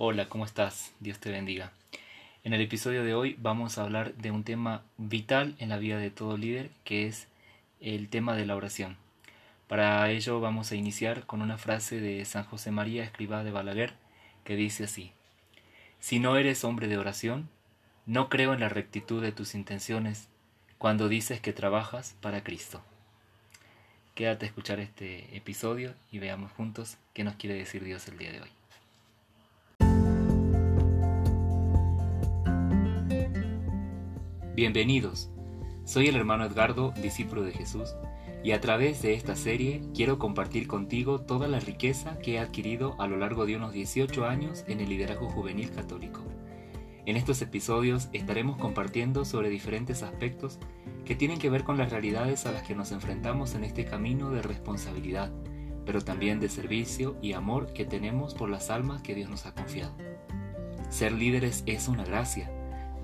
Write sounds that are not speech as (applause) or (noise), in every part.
Hola, ¿cómo estás? Dios te bendiga. En el episodio de hoy vamos a hablar de un tema vital en la vida de todo líder, que es el tema de la oración. Para ello vamos a iniciar con una frase de San José María Escribá de Balaguer, que dice así, Si no eres hombre de oración, no creo en la rectitud de tus intenciones cuando dices que trabajas para Cristo. Quédate a escuchar este episodio y veamos juntos qué nos quiere decir Dios el día de hoy. Bienvenidos. Soy el hermano Edgardo, discípulo de Jesús, y a través de esta serie quiero compartir contigo toda la riqueza que he adquirido a lo largo de unos 18 años en el liderazgo juvenil católico. En estos episodios estaremos compartiendo sobre diferentes aspectos que tienen que ver con las realidades a las que nos enfrentamos en este camino de responsabilidad, pero también de servicio y amor que tenemos por las almas que Dios nos ha confiado. Ser líderes es una gracia,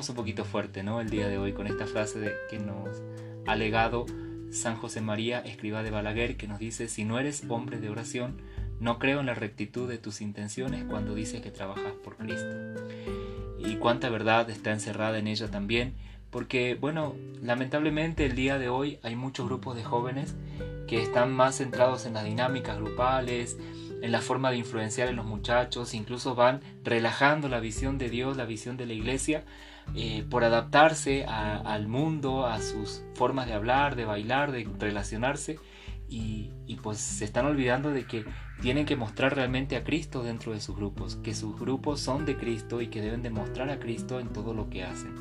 Iniciamos un poquito fuerte, ¿no? El día de hoy con esta frase de, que nos ha legado San José María, escriba de Balaguer, que nos dice, si no eres hombre de oración, no creo en la rectitud de tus intenciones cuando dices que trabajas por Cristo. Y cuánta verdad está encerrada en ella también, porque, bueno, lamentablemente el día de hoy hay muchos grupos de jóvenes que están más centrados en las dinámicas grupales, en la forma de influenciar en los muchachos, incluso van relajando la visión de Dios, la visión de la iglesia, eh, por adaptarse al mundo, a sus formas de hablar, de bailar, de relacionarse, y, y, pues se están olvidando de que tienen que mostrar realmente a Cristo dentro de sus grupos, que sus grupos son de Cristo y que deben demostrar a Cristo en todo lo que hacen.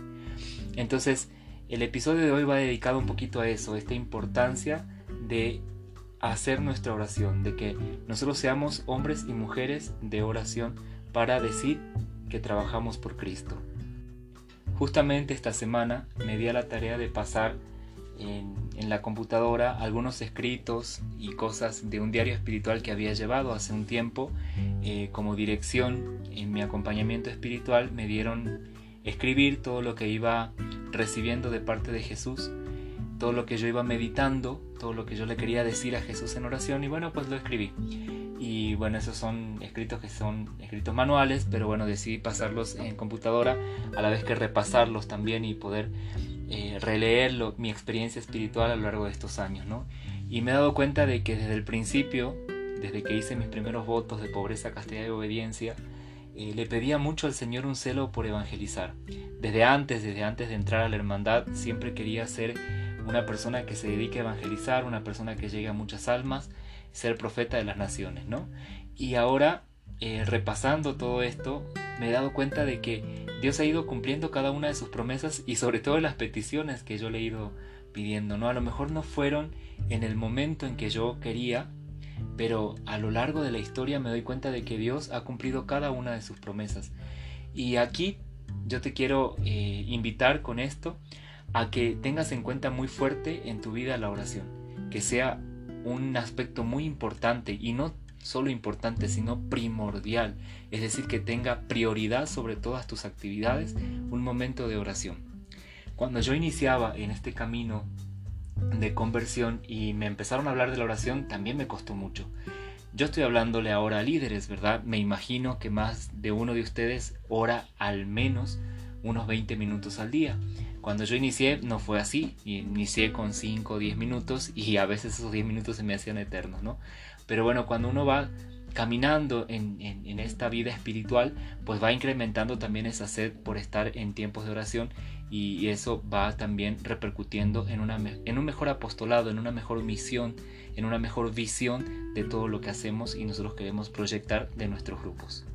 Entonces, el episodio de hoy va dedicado un poquito a eso, esta importancia de hacer nuestra oración, de que nosotros seamos hombres y mujeres de oración para decir que trabajamos por Cristo. Justamente esta semana me di a la tarea de pasar en, la computadora algunos escritos y cosas de un diario espiritual que había llevado hace un tiempo eh, como dirección en mi acompañamiento espiritual me dieron escribir todo lo que iba recibiendo de parte de Jesús, todo lo que yo iba meditando, todo lo que yo le quería decir a Jesús en oración y bueno, pues lo escribí. Y bueno, esos son escritos que son escritos manuales, pero bueno, decidí pasarlos en computadora a la vez que repasarlos también y poder eh, releer mi experiencia espiritual a lo largo de estos años, ¿no? Y me he dado cuenta de que desde el principio, desde que hice mis primeros votos de pobreza, castidad y obediencia, eh, le pedía mucho al Señor un celo por evangelizar. Desde antes, desde antes de entrar a la hermandad, siempre quería ser una persona que se dedique a evangelizar, una persona que llegue a muchas almas, ser profeta de las naciones, ¿no? Y ahora, eh, repasando todo esto, me he dado cuenta de que Dios ha ido cumpliendo cada una de sus promesas y sobre todo las peticiones que yo le he ido pidiendo, ¿no? A lo mejor no fueron en el momento en que yo quería, pero a lo largo de la historia me doy cuenta de que Dios ha cumplido cada una de sus promesas. Y aquí yo te quiero eh, invitar con esto a que tengas en cuenta muy fuerte en tu vida la oración, que sea un aspecto muy importante y no solo importante, sino primordial, es decir, que tenga prioridad sobre todas tus actividades un momento de oración. Cuando yo iniciaba en este camino de conversión y me empezaron a hablar de la oración, también me costó mucho. Yo estoy hablándole ahora a líderes, ¿verdad? Me imagino que más de uno de ustedes ora al menos unos 20 minutos al día. Cuando yo inicié no fue así, inicié con 5 o 10 minutos y a veces esos 10 minutos se me hacían eternos, ¿no? Pero bueno, cuando uno va caminando en, esta vida espiritual, pues va incrementando también esa sed por estar en tiempos de oración y, eso va también repercutiendo en, una, en un mejor apostolado, en una mejor misión, en una mejor visión de todo lo que hacemos y nosotros queremos proyectar de nuestros grupos.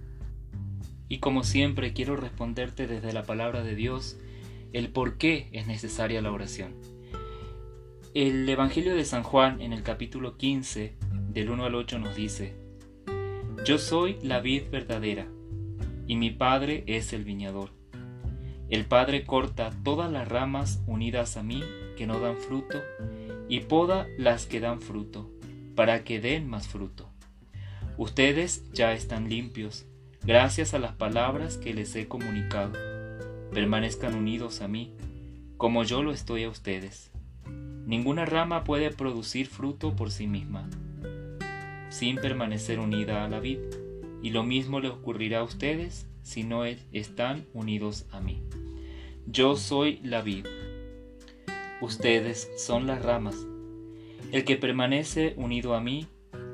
y como siempre quiero responderte desde la palabra de Dios el por qué es necesaria la oración. El Evangelio de San Juan en el capítulo 15 del 1 al 8 nos dice, Yo soy la vid verdadera y mi Padre es el viñador. El Padre corta todas las ramas unidas a mí que no dan fruto y poda las que dan fruto, para que den más fruto. Ustedes ya están limpios, gracias a las palabras que les he comunicado. Permanezcan unidos a mí, como yo lo estoy a ustedes. Ninguna rama puede producir fruto por sí misma, sin permanecer unida a la vid y lo mismo le ocurrirá a ustedes si no están unidos a mí. Yo soy la vid, ustedes son las ramas. El que permanece unido a mí,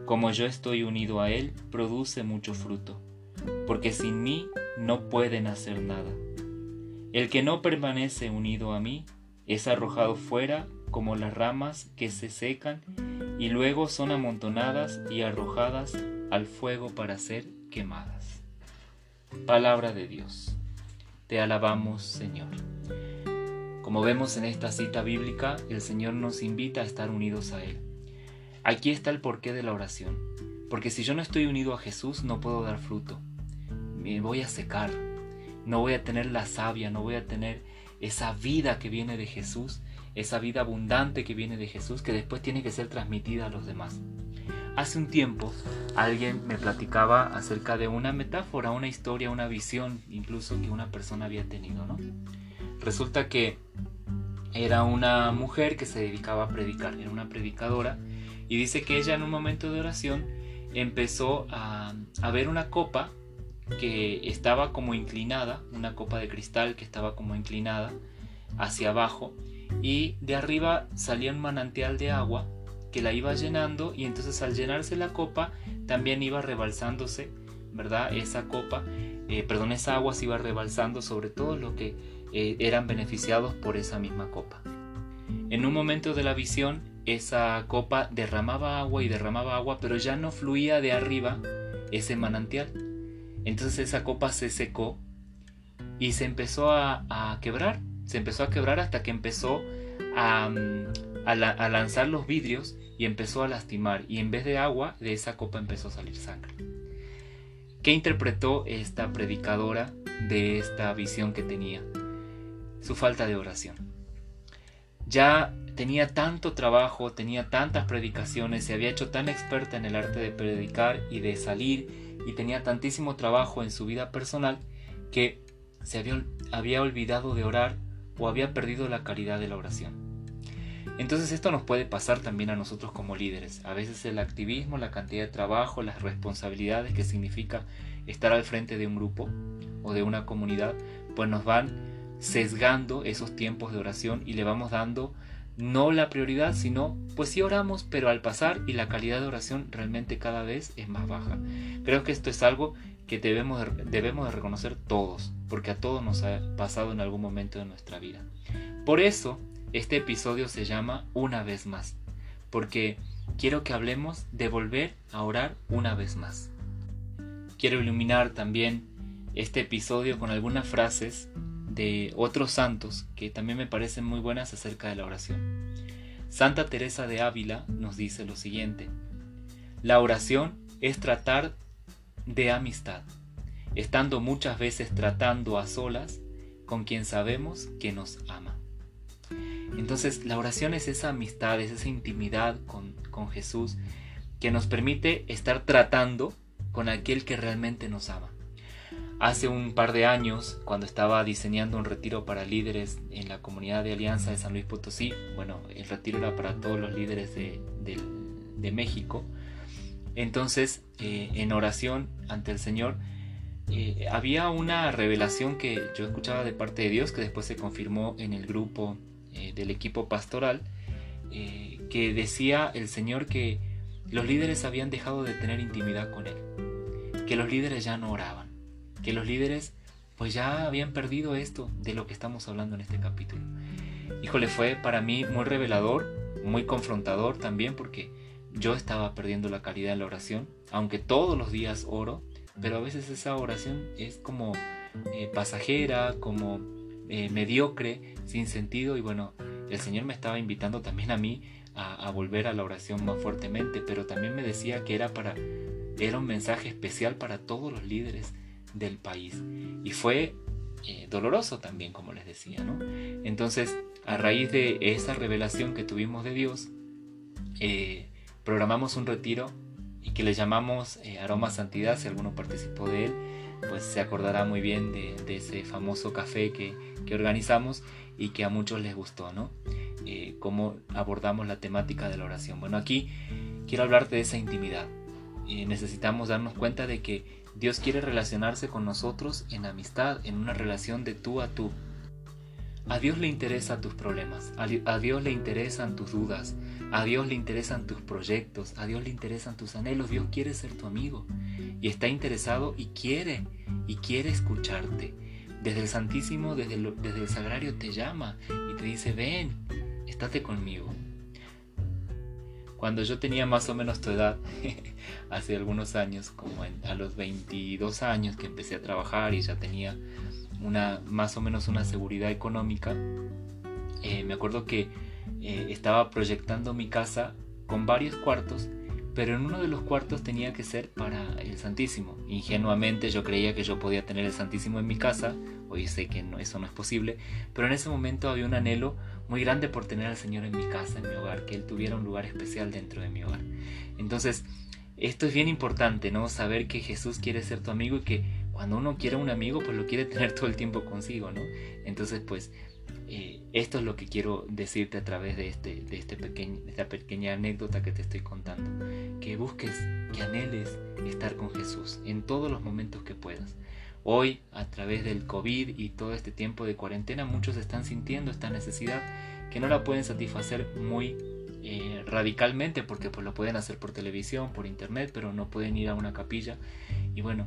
como yo estoy unido a él, produce mucho fruto, porque sin mí no pueden hacer nada. El que no permanece unido a mí es arrojado fuera como las ramas que se secan y luego son amontonadas y arrojadas al fuego para ser quemadas. Palabra de Dios. Te alabamos, Señor. Como vemos en esta cita bíblica, el Señor nos invita a estar unidos a Él. Aquí está el porqué de la oración. Porque si yo no estoy unido a Jesús, no puedo dar fruto. Me voy a secar. No voy a tener la savia, no voy a tener esa vida que viene de Jesús, esa vida abundante que viene de Jesús, que después tiene que ser transmitida a los demás. Hace un tiempo alguien me platicaba acerca de una metáfora, una historia, una visión incluso que una persona había tenido, ¿no? Resulta que era una mujer que se dedicaba a predicar, era una predicadora y dice que ella en un momento de oración empezó a, a ver una copa que estaba como inclinada, una copa de cristal que estaba como inclinada hacia abajo y de arriba salía un manantial de agua que la iba llenando y entonces al llenarse la copa también iba rebalsándose, ¿verdad? Esa copa, eh, perdón, esa agua se iba rebalsando sobre todo lo que eh, eran beneficiados por esa misma copa. En un momento de la visión, esa copa derramaba agua y derramaba agua, pero ya no fluía de arriba ese manantial. Entonces esa copa se secó y se empezó a, quebrar, se empezó a quebrar hasta que empezó a, mm, a lanzar los vidrios y empezó a lastimar y en vez de agua de esa copa empezó a salir sangre. ¿Qué interpretó esta predicadora de esta visión que tenía? Su falta de oración. Ya tenía tanto trabajo, tenía tantas predicaciones, se había hecho tan experta en el arte de predicar y de salir y tenía tantísimo trabajo en su vida personal que se había, olvidado de orar o había perdido la calidad de la oración. Entonces esto nos puede pasar también a nosotros como líderes. A veces el activismo, la cantidad de trabajo, las responsabilidades que significa estar al frente de un grupo o de una comunidad, pues nos van sesgando esos tiempos de oración y le vamos dando no la prioridad, sino pues sí oramos, pero al pasar y la calidad de oración realmente cada vez es más baja. Creo que esto es algo que debemos, debemos de reconocer todos, porque a todos nos ha pasado en algún momento de nuestra vida. Por eso este episodio se llama Una vez más, porque quiero que hablemos de volver a orar una vez más. Quiero iluminar también este episodio con algunas frases de otros santos que también me parecen muy buenas acerca de la oración. Santa Teresa de Ávila nos dice lo siguiente, la oración es tratar de amistad, estando muchas veces tratando a solas con quien sabemos que nos ama. Entonces la oración es esa amistad, es esa intimidad con, Jesús que nos permite estar tratando con aquel que realmente nos ama. Hace un par de años, cuando estaba diseñando un retiro para líderes en la comunidad de Alianza de San Luis Potosí, bueno, el retiro era para todos los líderes de, México, entonces eh, en oración ante el Señor eh, había una revelación que yo escuchaba de parte de Dios que después se confirmó en el grupo eh, del equipo pastoral, que decía el Señor que los líderes habían dejado de tener intimidad con Él, que los líderes ya no oraban, que los líderes pues ya habían perdido esto de lo que estamos hablando en este capítulo. Híjole, fue para mí muy revelador, muy confrontador también porque yo estaba perdiendo la calidad de la oración, aunque todos los días oro, pero a veces esa oración es como eh, pasajera, como eh, mediocre, sin sentido y bueno, el Señor me estaba invitando también a mí a, volver a la oración más fuertemente, pero también me decía que era para era un mensaje especial para todos los líderes del país y fue eh, doloroso también, como les decía, ¿no? Entonces, a raíz de esa revelación que tuvimos de Dios, programamos un retiro y que le llamamos Aroma Santidad, si alguno participó de él, pues se acordará muy bien de, ese famoso café que, organizamos y que a muchos les gustó, ¿no? Eh, cómo abordamos la temática de la oración. Bueno, aquí quiero hablarte de esa intimidad. Eh, necesitamos darnos cuenta de que Dios quiere relacionarse con nosotros en amistad, en una relación de tú a tú. A Dios le interesan tus problemas, a Dios le interesan tus dudas, a Dios le interesan tus proyectos, a Dios le interesan tus anhelos. Dios quiere ser tu amigo y está interesado y quiere, y quiere escucharte. Desde el Santísimo, desde el, desde el Sagrario te llama y te dice, ven, estate conmigo. Cuando yo tenía más o menos tu edad, (laughs) hace algunos años, como a los 22 años que empecé a trabajar y ya tenía una, más o menos una seguridad económica, eh, me acuerdo que eh, estaba proyectando mi casa con varios cuartos pero en uno de los cuartos tenía que ser para el Santísimo. Ingenuamente yo creía que yo podía tener el Santísimo en mi casa, hoy sé que eso no es posible, pero en ese momento había un anhelo muy grande por tener al Señor en mi casa, en mi hogar, que Él tuviera un lugar especial dentro de mi hogar. Entonces, esto es bien importante, ¿no? Saber que Jesús quiere ser tu amigo y que cuando uno quiere un amigo, pues lo quiere tener (laughs) todo el tiempo consigo, ¿no? Entonces, pues eh, esto es lo que quiero decirte a través de, este, de, este pequeño, esta pequeña anécdota que te estoy contando. Que busques, que anheles estar con Jesús en todos los momentos que puedas. Hoy, a través del COVID y todo este tiempo de cuarentena, muchos están sintiendo esta necesidad que no la pueden satisfacer muy eh, radicalmente porque pues lo pueden hacer por televisión, por internet, pero no pueden ir a una capilla. Y bueno,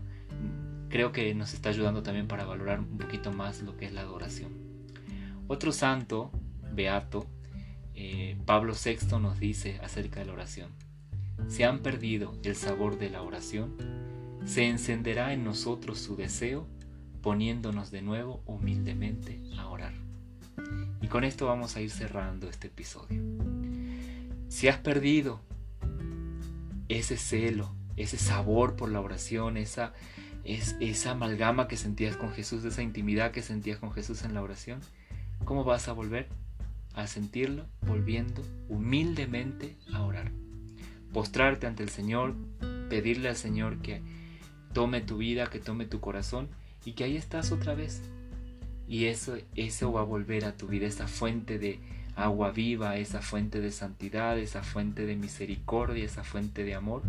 creo que nos está ayudando también para valorar un poquito más lo que es la adoración. Otro santo, beato, eh, Pablo VI nos dice acerca de la oración. Si han perdido el sabor de la oración, se encenderá en nosotros su deseo poniéndonos de nuevo humildemente a orar. Y con esto vamos a ir cerrando este episodio. Si has perdido ese celo, ese sabor por la oración, esa, es, esa amalgama que sentías con Jesús, esa intimidad que sentías con Jesús en la oración, ¿Cómo vas a volver? A sentirlo volviendo humildemente a orar. Postrarte ante el Señor, pedirle al Señor que tome tu vida, que tome tu corazón y que ahí estás otra vez. Y eso, eso va a volver a tu vida, esa fuente de agua viva, esa fuente de santidad, esa fuente de misericordia, esa fuente de amor,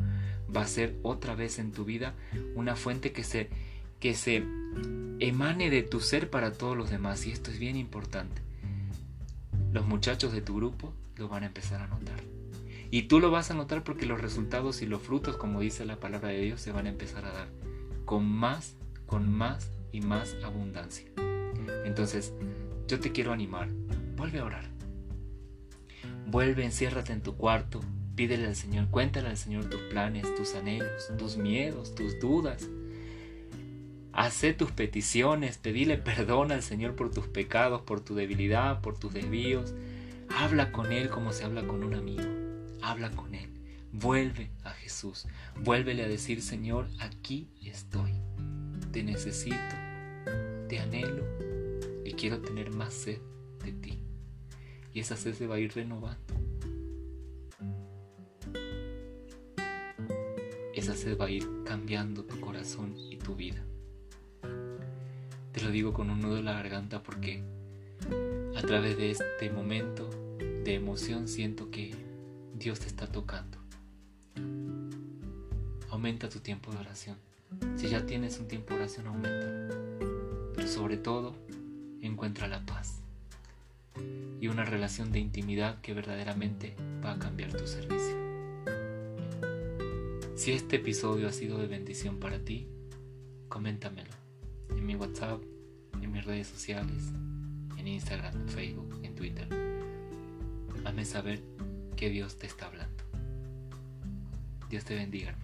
va a ser otra vez en tu vida una fuente que se que se emane de tu ser para todos los demás. Y esto es bien importante. Los muchachos de tu grupo lo van a empezar a notar. Y tú lo vas a notar porque los resultados y los frutos, como dice la palabra de Dios, se van a empezar a dar con más, con más y más abundancia. Entonces, yo te quiero animar. Vuelve a orar. Vuelve, enciérrate en tu cuarto, pídele al Señor, cuéntale al Señor tus planes, tus anhelos, tus miedos, tus dudas. Hacé tus peticiones, pedile perdón al Señor por tus pecados, por tu debilidad, por tus desvíos. Habla con Él como se habla con un amigo. Habla con Él. Vuelve a Jesús. Vuélvele a decir, Señor, aquí estoy. Te necesito, te anhelo y quiero tener más sed de ti. Y esa sed se va a ir renovando. Esa sed va a ir cambiando tu corazón y tu vida. Te lo digo con un nudo en la garganta porque a través de este momento de emoción siento que Dios te está tocando. Aumenta tu tiempo de oración. Si ya tienes un tiempo de oración, aumenta. Pero sobre todo, encuentra la paz y una relación de intimidad que verdaderamente va a cambiar tu servicio. Si este episodio ha sido de bendición para ti, coméntamelo en mi WhatsApp, en mis redes sociales, en Instagram, en Facebook, en Twitter. Hazme saber que Dios te está hablando. Dios te bendiga,